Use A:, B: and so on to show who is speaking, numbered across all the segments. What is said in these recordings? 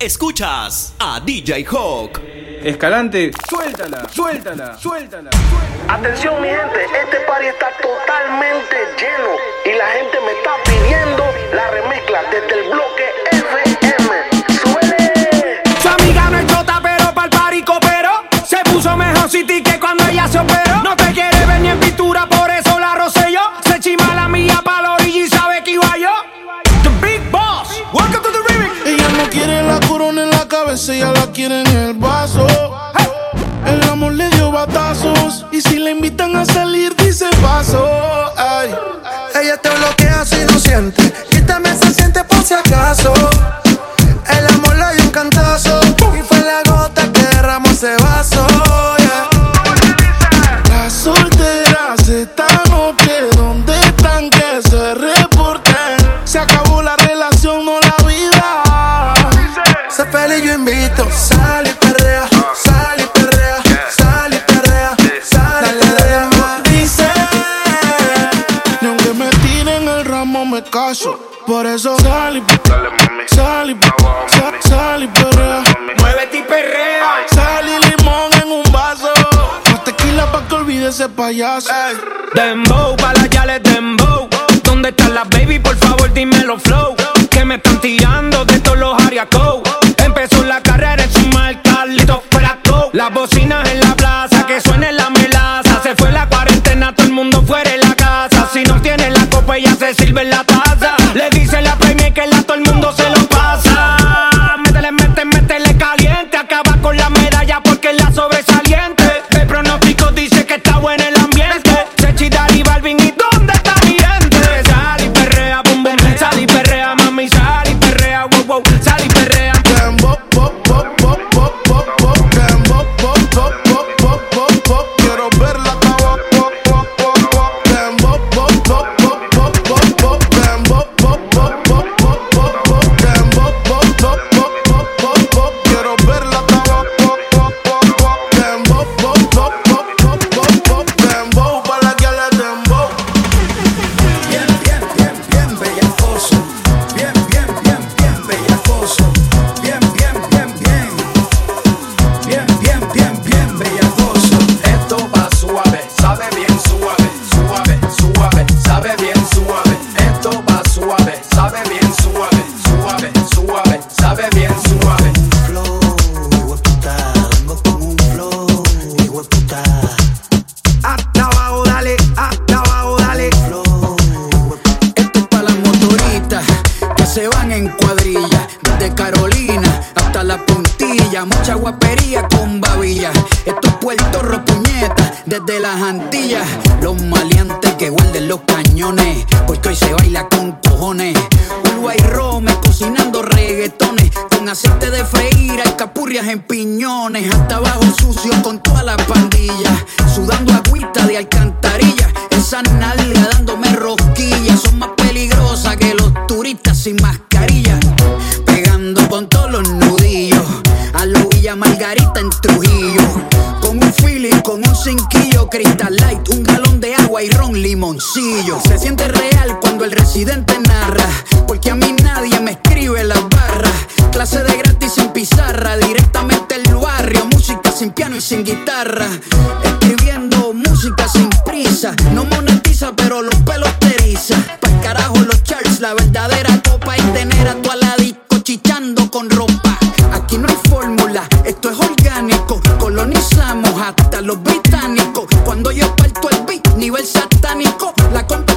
A: Escuchas a DJ Hawk.
B: Escalante, suéltala, suéltala, suéltala.
C: Atención mi gente, este party está totalmente lleno y la gente me está pidiendo la remezcla desde el bloque FM. ¡Suele!
D: Su amiga no es chota, pero pa'l party cooperó. Se puso mejor City que cuando ella se operó.
E: Ella la quiere en el vaso. El amor le dio batazos y si le invitan a salir
D: Dembow, pa' las yales dembow. ¿Dónde están las baby? Por favor, dímelo flow. Que me están tirando de todos los ariacos. Empezó la carrera en su mal Carlitos Fraco. Las bocinas en la plaza, que suene la melaza. Se fue la cuarentena, todo el mundo fuera de la casa. Si no tiene la copa, ella se sirve en la taza. Le dice la
F: sin mascarilla. Pegando con todos los nudillos. A Margarita en Trujillo. Con un feeling, con un cinquillo. Crystal Light, un galón de agua y ron limoncillo. Se siente real cuando el residente narra. Porque a mí nadie me escribe las barras. Clase de gratis sin pizarra. Directamente el barrio. Música sin piano y sin guitarra. Escribiendo música sin prisa. No monetiza, pero los pelos te eriza. Pa'l carajo los charts. La verdadera con ropa. Aquí no hay fórmula, esto es orgánico. Colonizamos hasta los británicos. Cuando yo parto el beat, nivel satánico. La competencia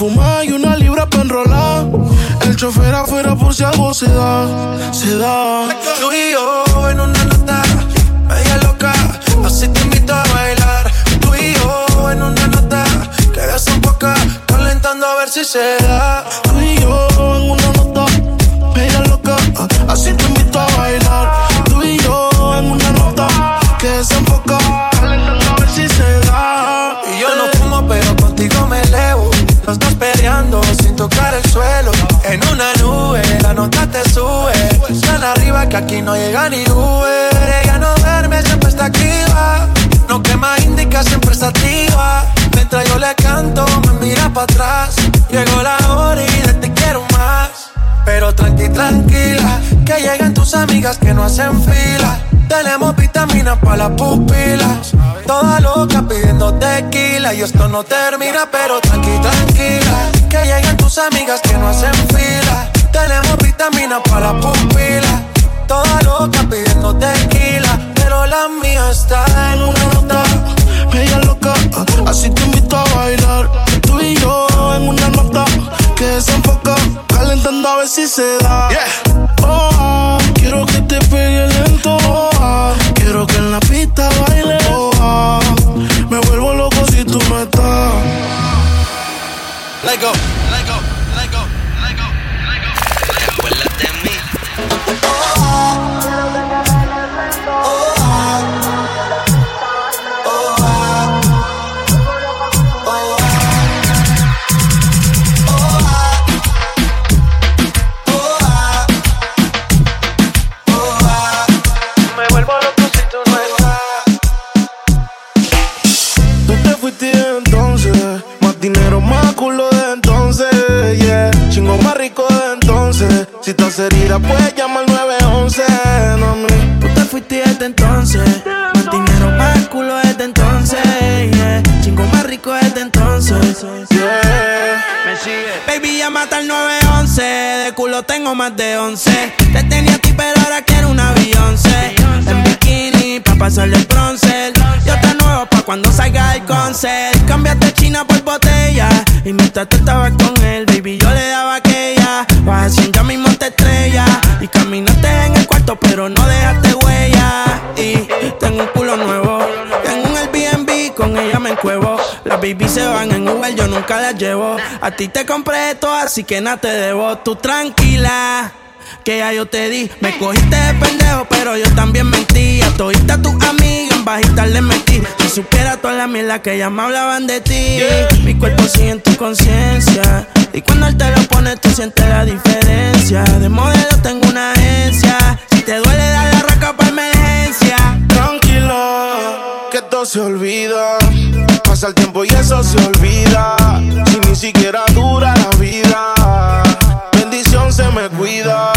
E: fumar que no hacen fila. Tenemos vitaminas para las pupilas. Toda loca pidiendo tequila. Y esto no termina, pero tranqui, tranquila. Que llegan tus amigas que no hacen fila. Tenemos vitaminas para las pupilas. Toda loca pidiendo tequila. Pero la mía está en una. Ella loca, así te invito a bailar. Tú y yo en una nota que desenfoca. Calentando a ver si se da. Oh, ah, quiero que te pegue lento. Oh, ah, quiero que en la pista baile. Oh, ah, me vuelvo loco si tú no estás.
G: Let go, let go,
E: rico de entonces. Si estás herida, puedes llamar 911. No, me.
H: Tú te fuiste desde entonces. Más dinero, más culo desde entonces. Yeah. Chingo más rico desde entonces.
E: Yeah.
H: Me sigue. Baby, llámate al 911. De culo tengo más de 11. Te tenía a ti, pero ahora quiero una Beyoncé. En bikini, pa' pasarle el bronce. Yo te nuevo pa' cuando salga el concert. Cambiaste China por botella. Y mientras tú estabas con él, baby, yo le daba aquella. Vas haciendo ya mismo estrella. Y caminaste en el cuarto, pero no dejaste huella. Y tengo un culo nuevo. Tengo un Airbnb, con ella me encuevo. Las baby se van en Uber, yo nunca las llevo. A ti te compré esto, así que nada te debo. Tú tranquila. Que ya yo te di, me cogiste de pendejo, pero yo también mentí. A todita tus amigas en bajita le metí. Si supiera toda la mierda que ya me hablaban de ti. Mi cuerpo sigue en tu conciencia. Y cuando él te lo pone, tú sientes la diferencia. De modelo tengo una agencia. Si te duele, dar la raca para emergencia.
E: Tranquila, que todo se olvida. Pasa el tiempo y eso se olvida. Si ni siquiera dura la vida. Bendición se me cuida.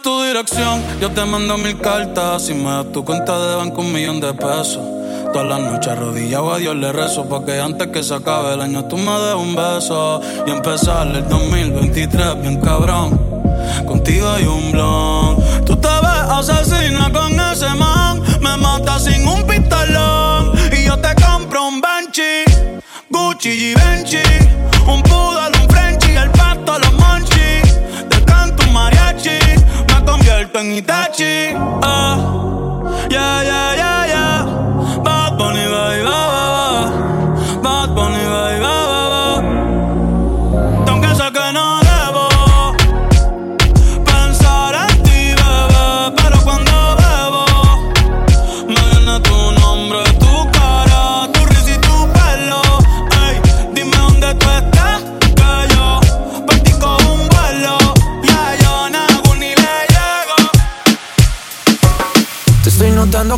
I: tu
J: dirección, yo te mando mil cartas. Si me das tu cuenta de banco, un millón de pesos. Todas las noches arrodillado a Dios le rezo Pa' que antes que se acabe el año tú me des un beso Y empezar el 2023 bien cabrón Contigo hay un blon Tú te ves asesina con ese man Me mata sin un pistolón Y yo te compro un Benchi Gucci y Benchi Un puto Captain Itachi. Ah, yeah, yeah, yeah.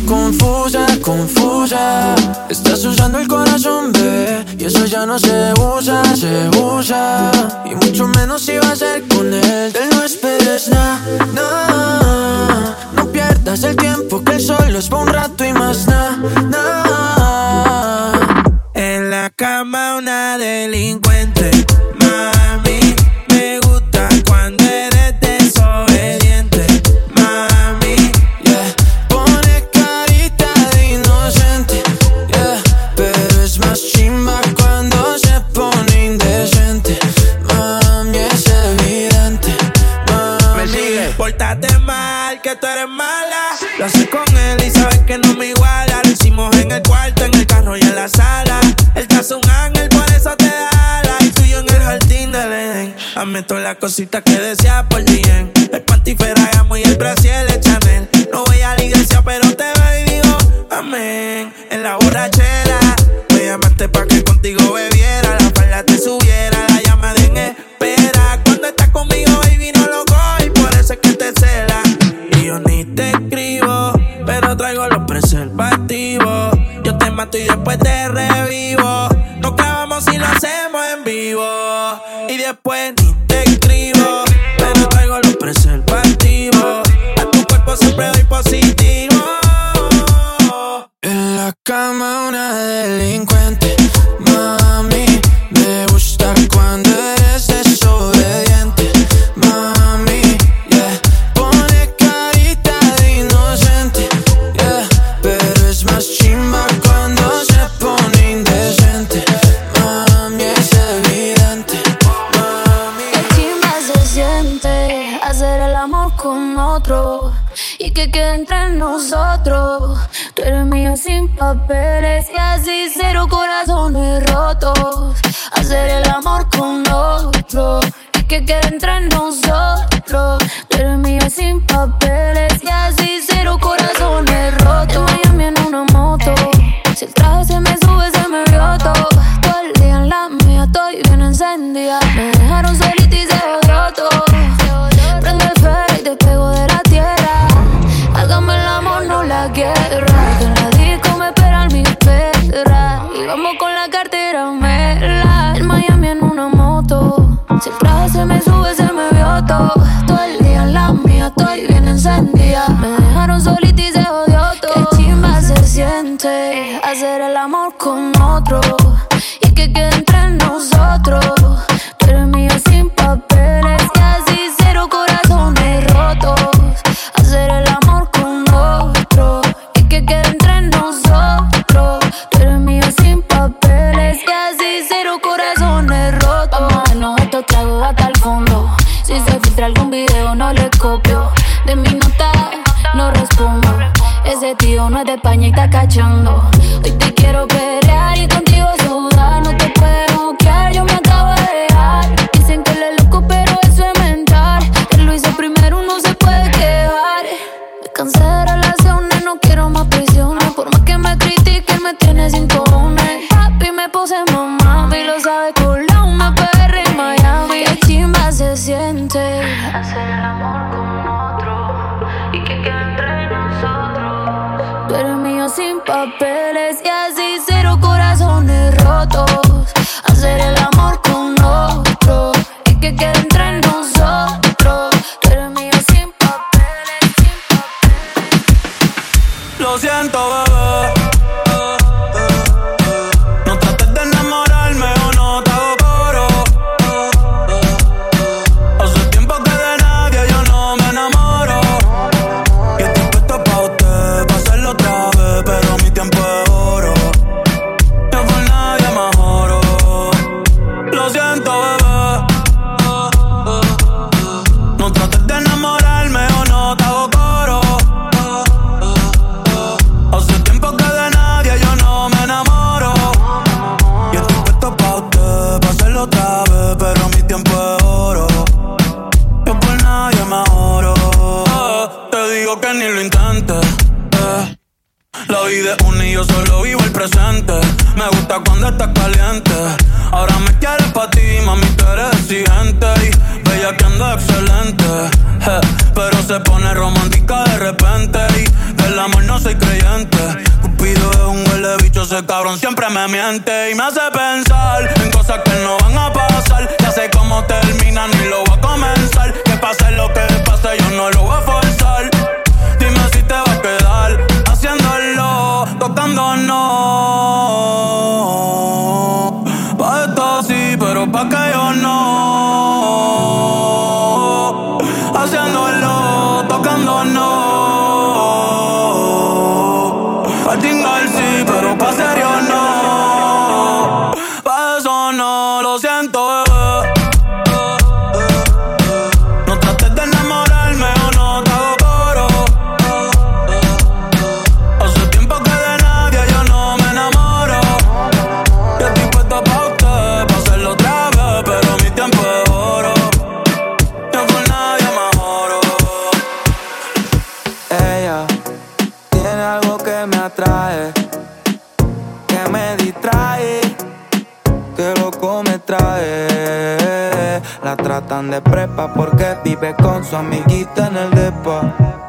K: confusa, confusa. Estás usando el corazón, bebé. Y eso ya no se usa, se usa. Y mucho menos si va a ser con él. Te no esperes nada. No pierdas el tiempo, que el sol es pa' un rato y más nada.
J: En la cama, una delincuente
K: más.
J: que tú eres mala. Lo haces con él y sabes que no me iguala. Lo hicimos en el cuarto, en el carro y en la sala. Él te hace un ángel, por eso te ala. Y tuyo en el jardín del Edén. Hazme todas las cositas que deseas por bien. Que
K: me
L: atrae, que me distrae, que loco me trae. La tratan de prepa porque vive con su amiguita en el depa.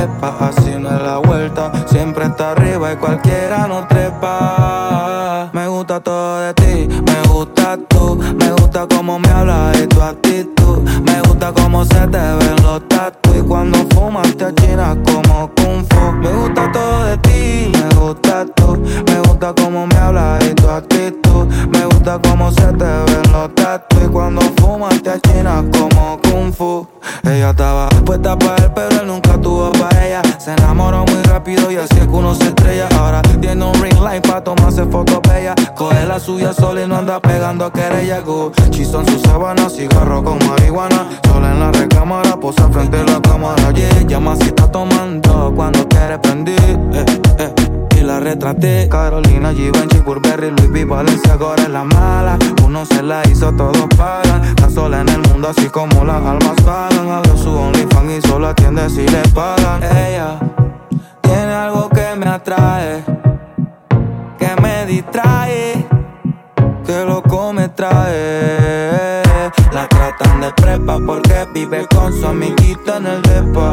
L: Así no es la vuelta, siempre está arriba y cualquiera no trepa. Me gusta todo de ti, me gusta tú, me gusta cómo me hablas y tu actitud. Me gusta cómo se te ven los tatu y cuando fumas te achinas como kung fu. Me gusta todo de ti, me gusta tú, me gusta cómo me hablas y tu actitud. Me gusta cómo se te ven los tatu y cuando fumas te achinas como kung fu. Ella estaba puesta para él, pero él nunca tuvo para Se enamoró muy rápido y así es que uno se estrella. Ahora tiene un ring light para tomarse fotos bellas. Coge la suya sola y no anda pegando querella. Gucci son sus sábanas, cigarro con marihuana. Sola en la recámara, posa frente a la cámara. Yeah, llama si está tomando cuando quiere prender. Eh, eh. Y la retraté. Carolina, Givenchy, Burberry, Louis V, Valencia, ahora es la mala. Uno se la hizo, todos pagan Está sola en el mundo así como las almas pagan Abrió su OnlyFans y solo atiende si le pagan. Ella tiene algo que me atrae Que me distrae Que loco me trae. La tratan de prepa porque vive con su amiguita en el depa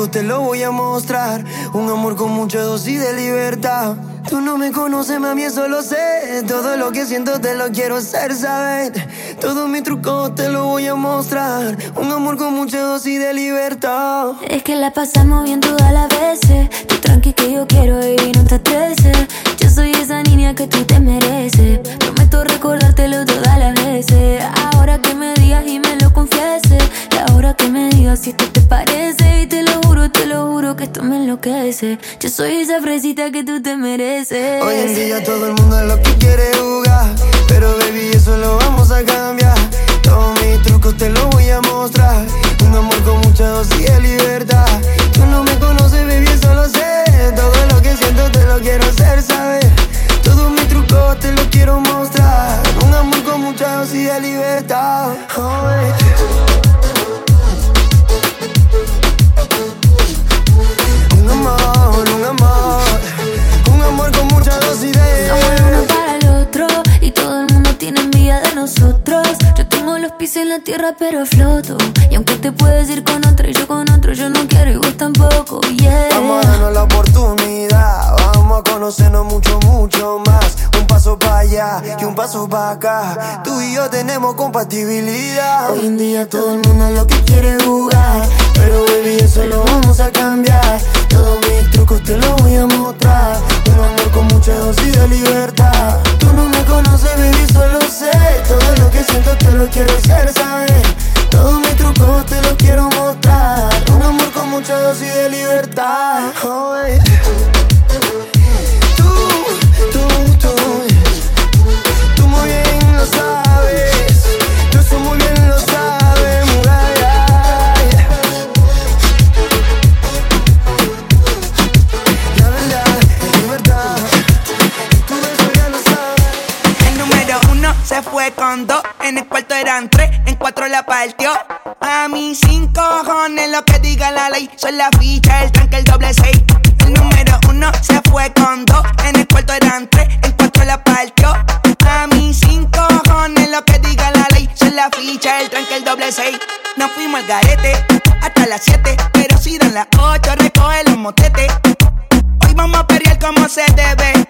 M: trucos te lo voy a mostrar, un amor con mucha dosis de libertad. Tú no me conoces, mami, eso lo sé. Todo lo que siento te lo quiero hacer saber. Todos mis trucos te lo voy a mostrar. Un amor con mucha dosis de libertad.
N: Es que la pasamos bien todas las veces. Tú tranqui que yo quiero y no te estreses. Yo soy esa niña que tú te mereces. Prometo recordártelo todas las veces. Ahora que me digas y me lo confieses. Y ahora que me digas si te juro que esto me enloquece. Yo soy esa fresita que tú te mereces.
M: Hoy en día todo el mundo es lo que quiere jugar. Pero baby, eso lo vamos a cambiar. Todos mis trucos te los voy a mostrar. Un amor con mucha dosis de libertad. Tú no me conoces, baby, eso lo sé. Todo lo que siento te lo quiero hacer saber. Todos mis trucos te los quiero mostrar. Un amor con mucha dosis de libertad. Oh, mucha dosis de
N: Somos el uno para el otro y todo el mundo tiene envidia de nosotros. Yo tengo los pies en la tierra pero floto. Y aunque te puedes ir con otro y yo con otro, yo no quiero y vos tampoco. Yeah.
M: Vamos a darnos la oportunidad, vamos a conocernos mucho, mucho más. Un paso para allá y un paso para acá. Tú y yo tenemos compatibilidad. Hoy en día todo el mundo lo que quiere jugar. Pero baby, eso lo vamos a cambiar. Todos mis te los voy a mostrar. Un amor con mucha dosis de libertad. Tú no me conoces, baby, solo sé. Todo lo que siento te lo quiero hacer saber. Todos mis trucos te los quiero mostrar. Un amor con mucha dosis de libertad. Oh, baby.
O: En el cuarto eran tres, en cuatro la partió. A mí sin cojones lo que diga la ley, son la ficha, el tanque, el doble seis. El número uno se fue con dos, en el cuarto eran tres, en cuatro la partió. A mí sin cojones lo que diga la ley, son la ficha, el tranque, el doble seis. Nos fuimos al garete hasta las siete, pero si dan las ocho, recoge los motetes. Hoy vamos a pelear como se debe.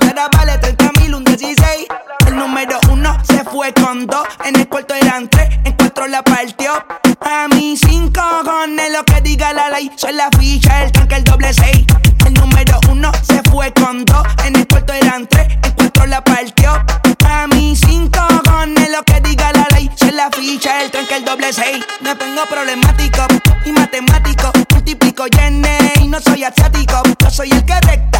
O: Y ahora vale 30 mil, un 16. El número uno se fue con dos, en el cuarto eran tres, en cuatro la partió. A mí sin cojones lo que diga la ley, soy la ficha, el tanque, el doble seis. El número uno se fue con dos, en el cuarto eran tres, en cuatro la partió. A mí sin cojones lo que diga la ley, soy la ficha, el tanque, el doble seis. Me pongo problemático y matemático, multiplico llene y no soy asiático. Yo soy el que recta,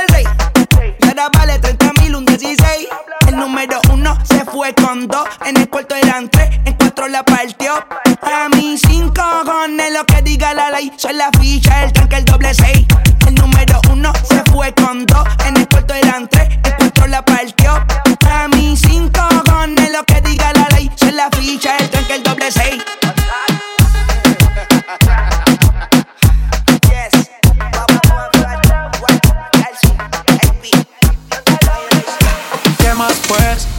O: vale 30 mil, un 16. El número uno se fue con dos, en el cuarto eran tres, en cuatro la partió. A mí sin cojones lo que diga la ley, soy la ficha, el tanque, el doble seis. El número uno se fue con dos, en el cuarto eran tres, en cuatro la partió.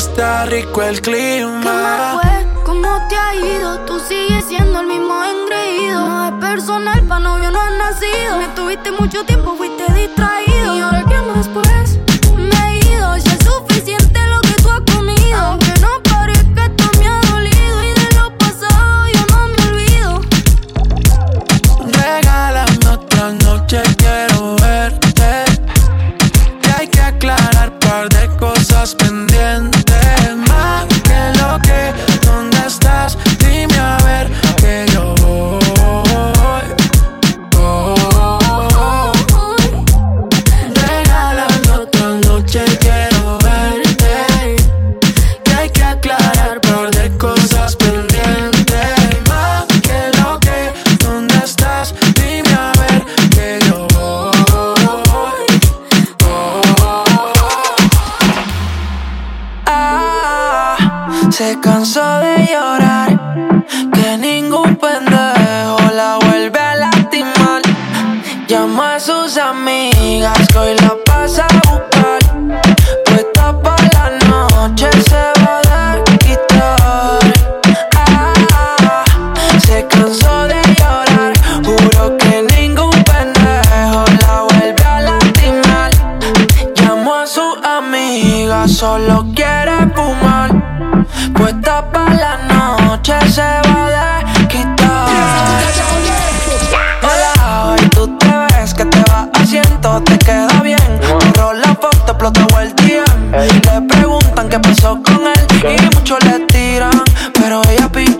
P: está rico el clima.
Q: ¿Qué más fue? ¿Cómo te ha ido? Tú sigues siendo el mismo engreído. No es personal, pa' novio no has nacido. Me tuviste mucho tiempo, fuiste distraído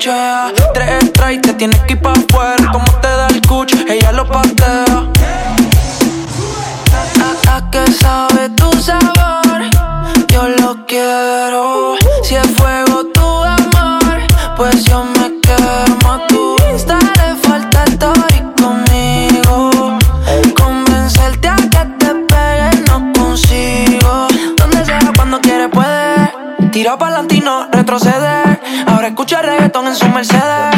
K: cuchea. Tres y te tienes que ir pa' afuera. Como te da el cucho, ella lo patea. Hasta que sabe tu sabor, yo lo quiero. Si es fuego tu amor, pues yo me quemo. A tu Insta le falta conmigo. Convencerte a que te pegue no consigo. Donde sea, cuando quiere puede. Tira pa'lante y no retrocede Escucha reggaetón en su Mercedes.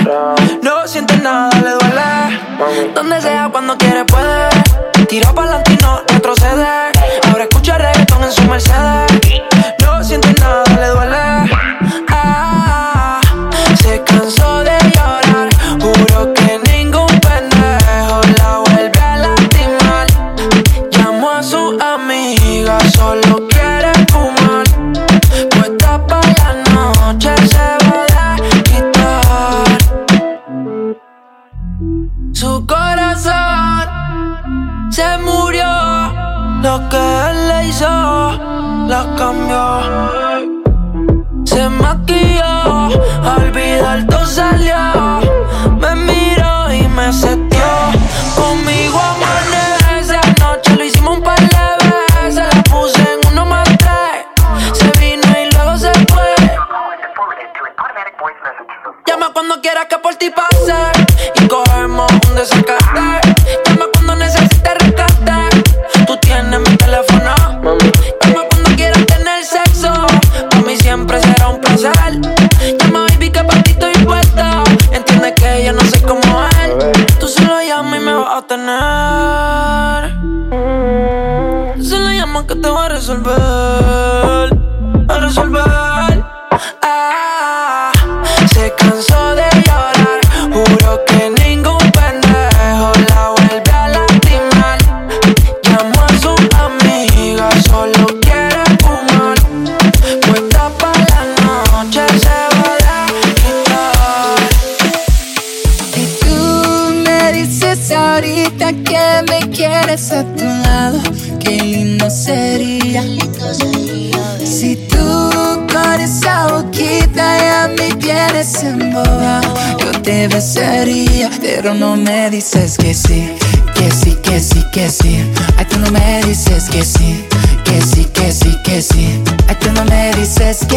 K: No siente nada, le duele. Donde sea, cuando quiere, puede. Tiro para adelante lo que él le hizo, la cambió. Se maquilló, olvidar todo salió. Me miró y me setió. Conmigo amanece, anoche lo hicimos un par de veces. La puse en uno más tres. Se vino y luego se fue. Llama cuando quieras que por ti pase. Y cogemos un desacate. Resolver.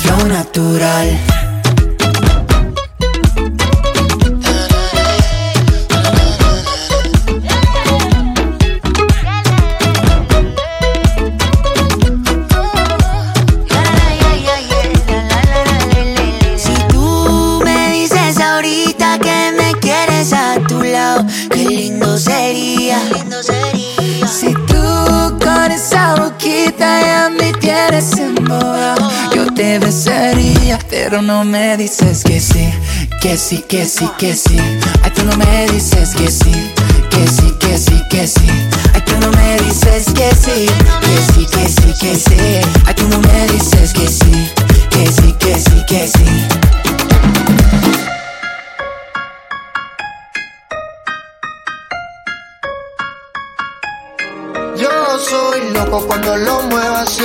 R: flow natural. Si tú me dices ahorita que me quieres a tu lado, qué lindo sería.
S: Si tú con esa boquita ya me tienes embobado, te besaría, pero no me dices que sí, que sí, que sí, que sí. Ay, tú no me dices que sí, que sí, que sí, que sí. Ay, tú no me dices que sí, que sí, que sí, que sí. Ay, tú no me dices que sí, que sí, que sí, que sí.
T: Yo soy loco cuando lo muevo así,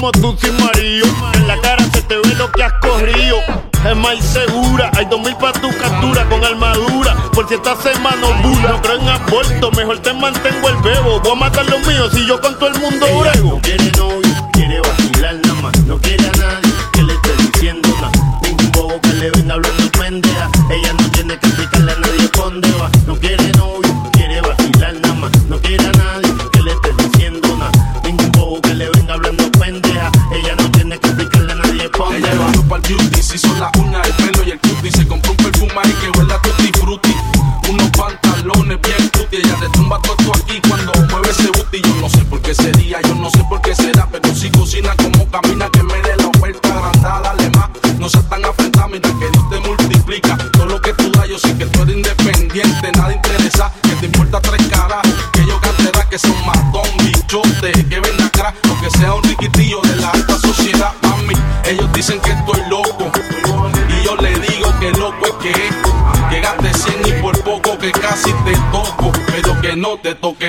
L: como
C: tú
U: sin marido. En la cara se te ve lo que has corrido. Es más segura, hay dos mil pa' tu captura con armadura. Por si esta semana bula, no creo en aborto, mejor te mantengo el bebo. Voy a matar los míos si yo con todo el mundo brego. no
V: te
W: toca.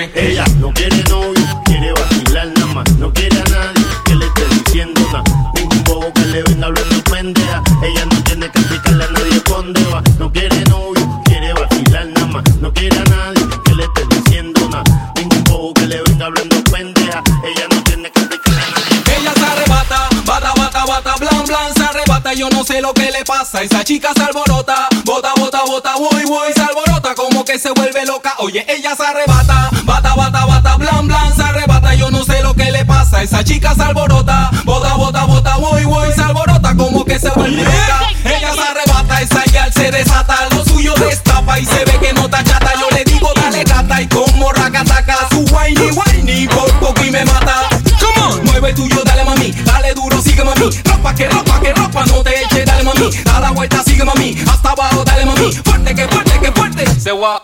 W: tuyo, dale mami, dale duro, sigue mami. Ropa que ropa que ropa, no te eche, dale mami. Da la vuelta, sigue mami, hasta abajo, dale mami. Fuerte que fuerte que fuerte. Se va.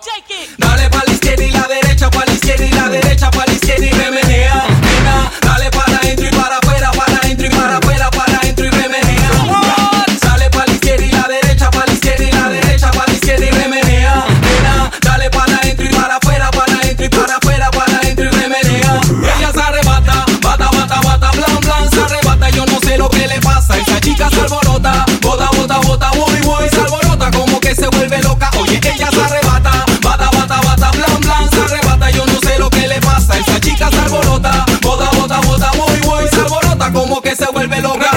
X: devuélvelo.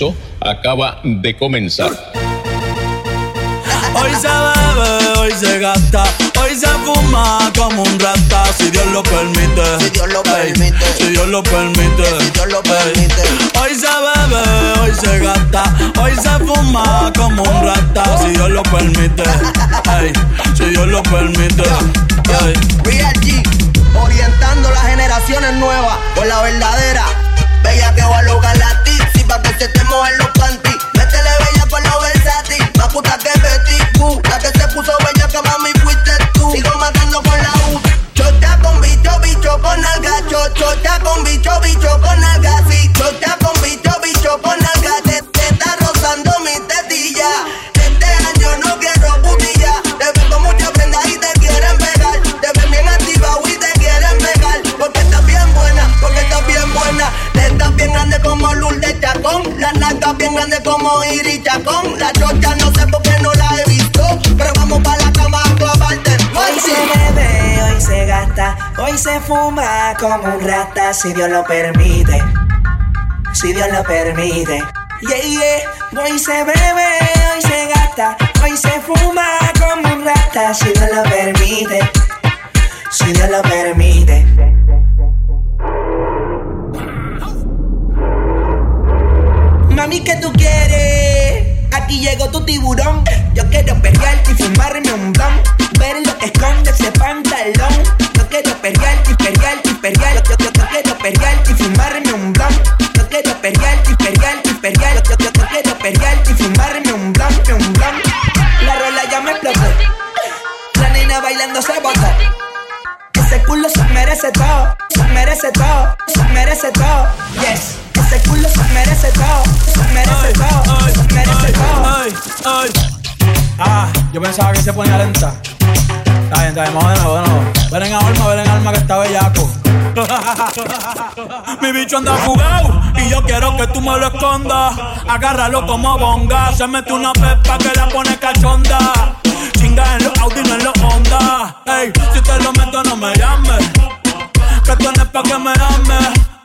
X: Intenso acaba de comenzar.
J: Hoy se bebe, hoy se gasta, hoy se fuma como un rata, si Dios lo permite. Si Dios lo permite. si Dios lo permite. Si Dios lo permite. Hoy se bebe, hoy se gasta, hoy se fuma como un rata, si Dios lo permite. Ey, si Dios lo permite. Ey.
M: Real G, orientando las generaciones nuevas por la verdadera. Bella que va a lograr la se te mojen los panties. Métele bella con los versátil, más puta que Betty Boo. La que se puso bella que mami fuiste tú. Sigo matando con la U. Chotea con bicho, bicho con alga. Cho, chotea con bicho, bicho con alga. Como Chacón. La chocha no sé por qué no la he visto. Pero vamos para la cama a clavarte.
O: Hoy se bebe, hoy se gasta, hoy se fuma como un rata, si Dios lo permite. Si Dios lo permite. Yeah, yeah. Hoy se bebe, hoy se gasta, hoy se fuma como un rata, si Dios lo permite. Si Dios lo permite. Mami, ¿qué tú quieres? Aquí llegó tu tiburón. Yo quiero perrearte y fumarme un blon. Ver lo que esconde ese pantalón. Yo quiero perrearte y perrearte y perrearte. Yo, yo, yo quiero perrearte y fumarme un blon. Yo quiero perrearte y perrearte y perrearte. Yo, yo, yo quiero perrearte y fumarme un blon, un blon. La rola ya me explotó. La nena bailando se botó. Ese culo se merece todo, se merece todo, se merece todo. Yes. Merece todo, merece todo, merece todo.
J: Ah, yo pensaba que se ponía lenta. Está bien, está bien, vamos de. Ven en alma, ven en alma que está bellaco. Mi bicho anda jugado y yo quiero que tú me lo escondas. Agárralo como bonga. Se mete una pepa que la pone cachonda. Chinga en los Audi, no en los Honda. Ey, si te lo meto, no me llames. Que tú no es pa' que me ames.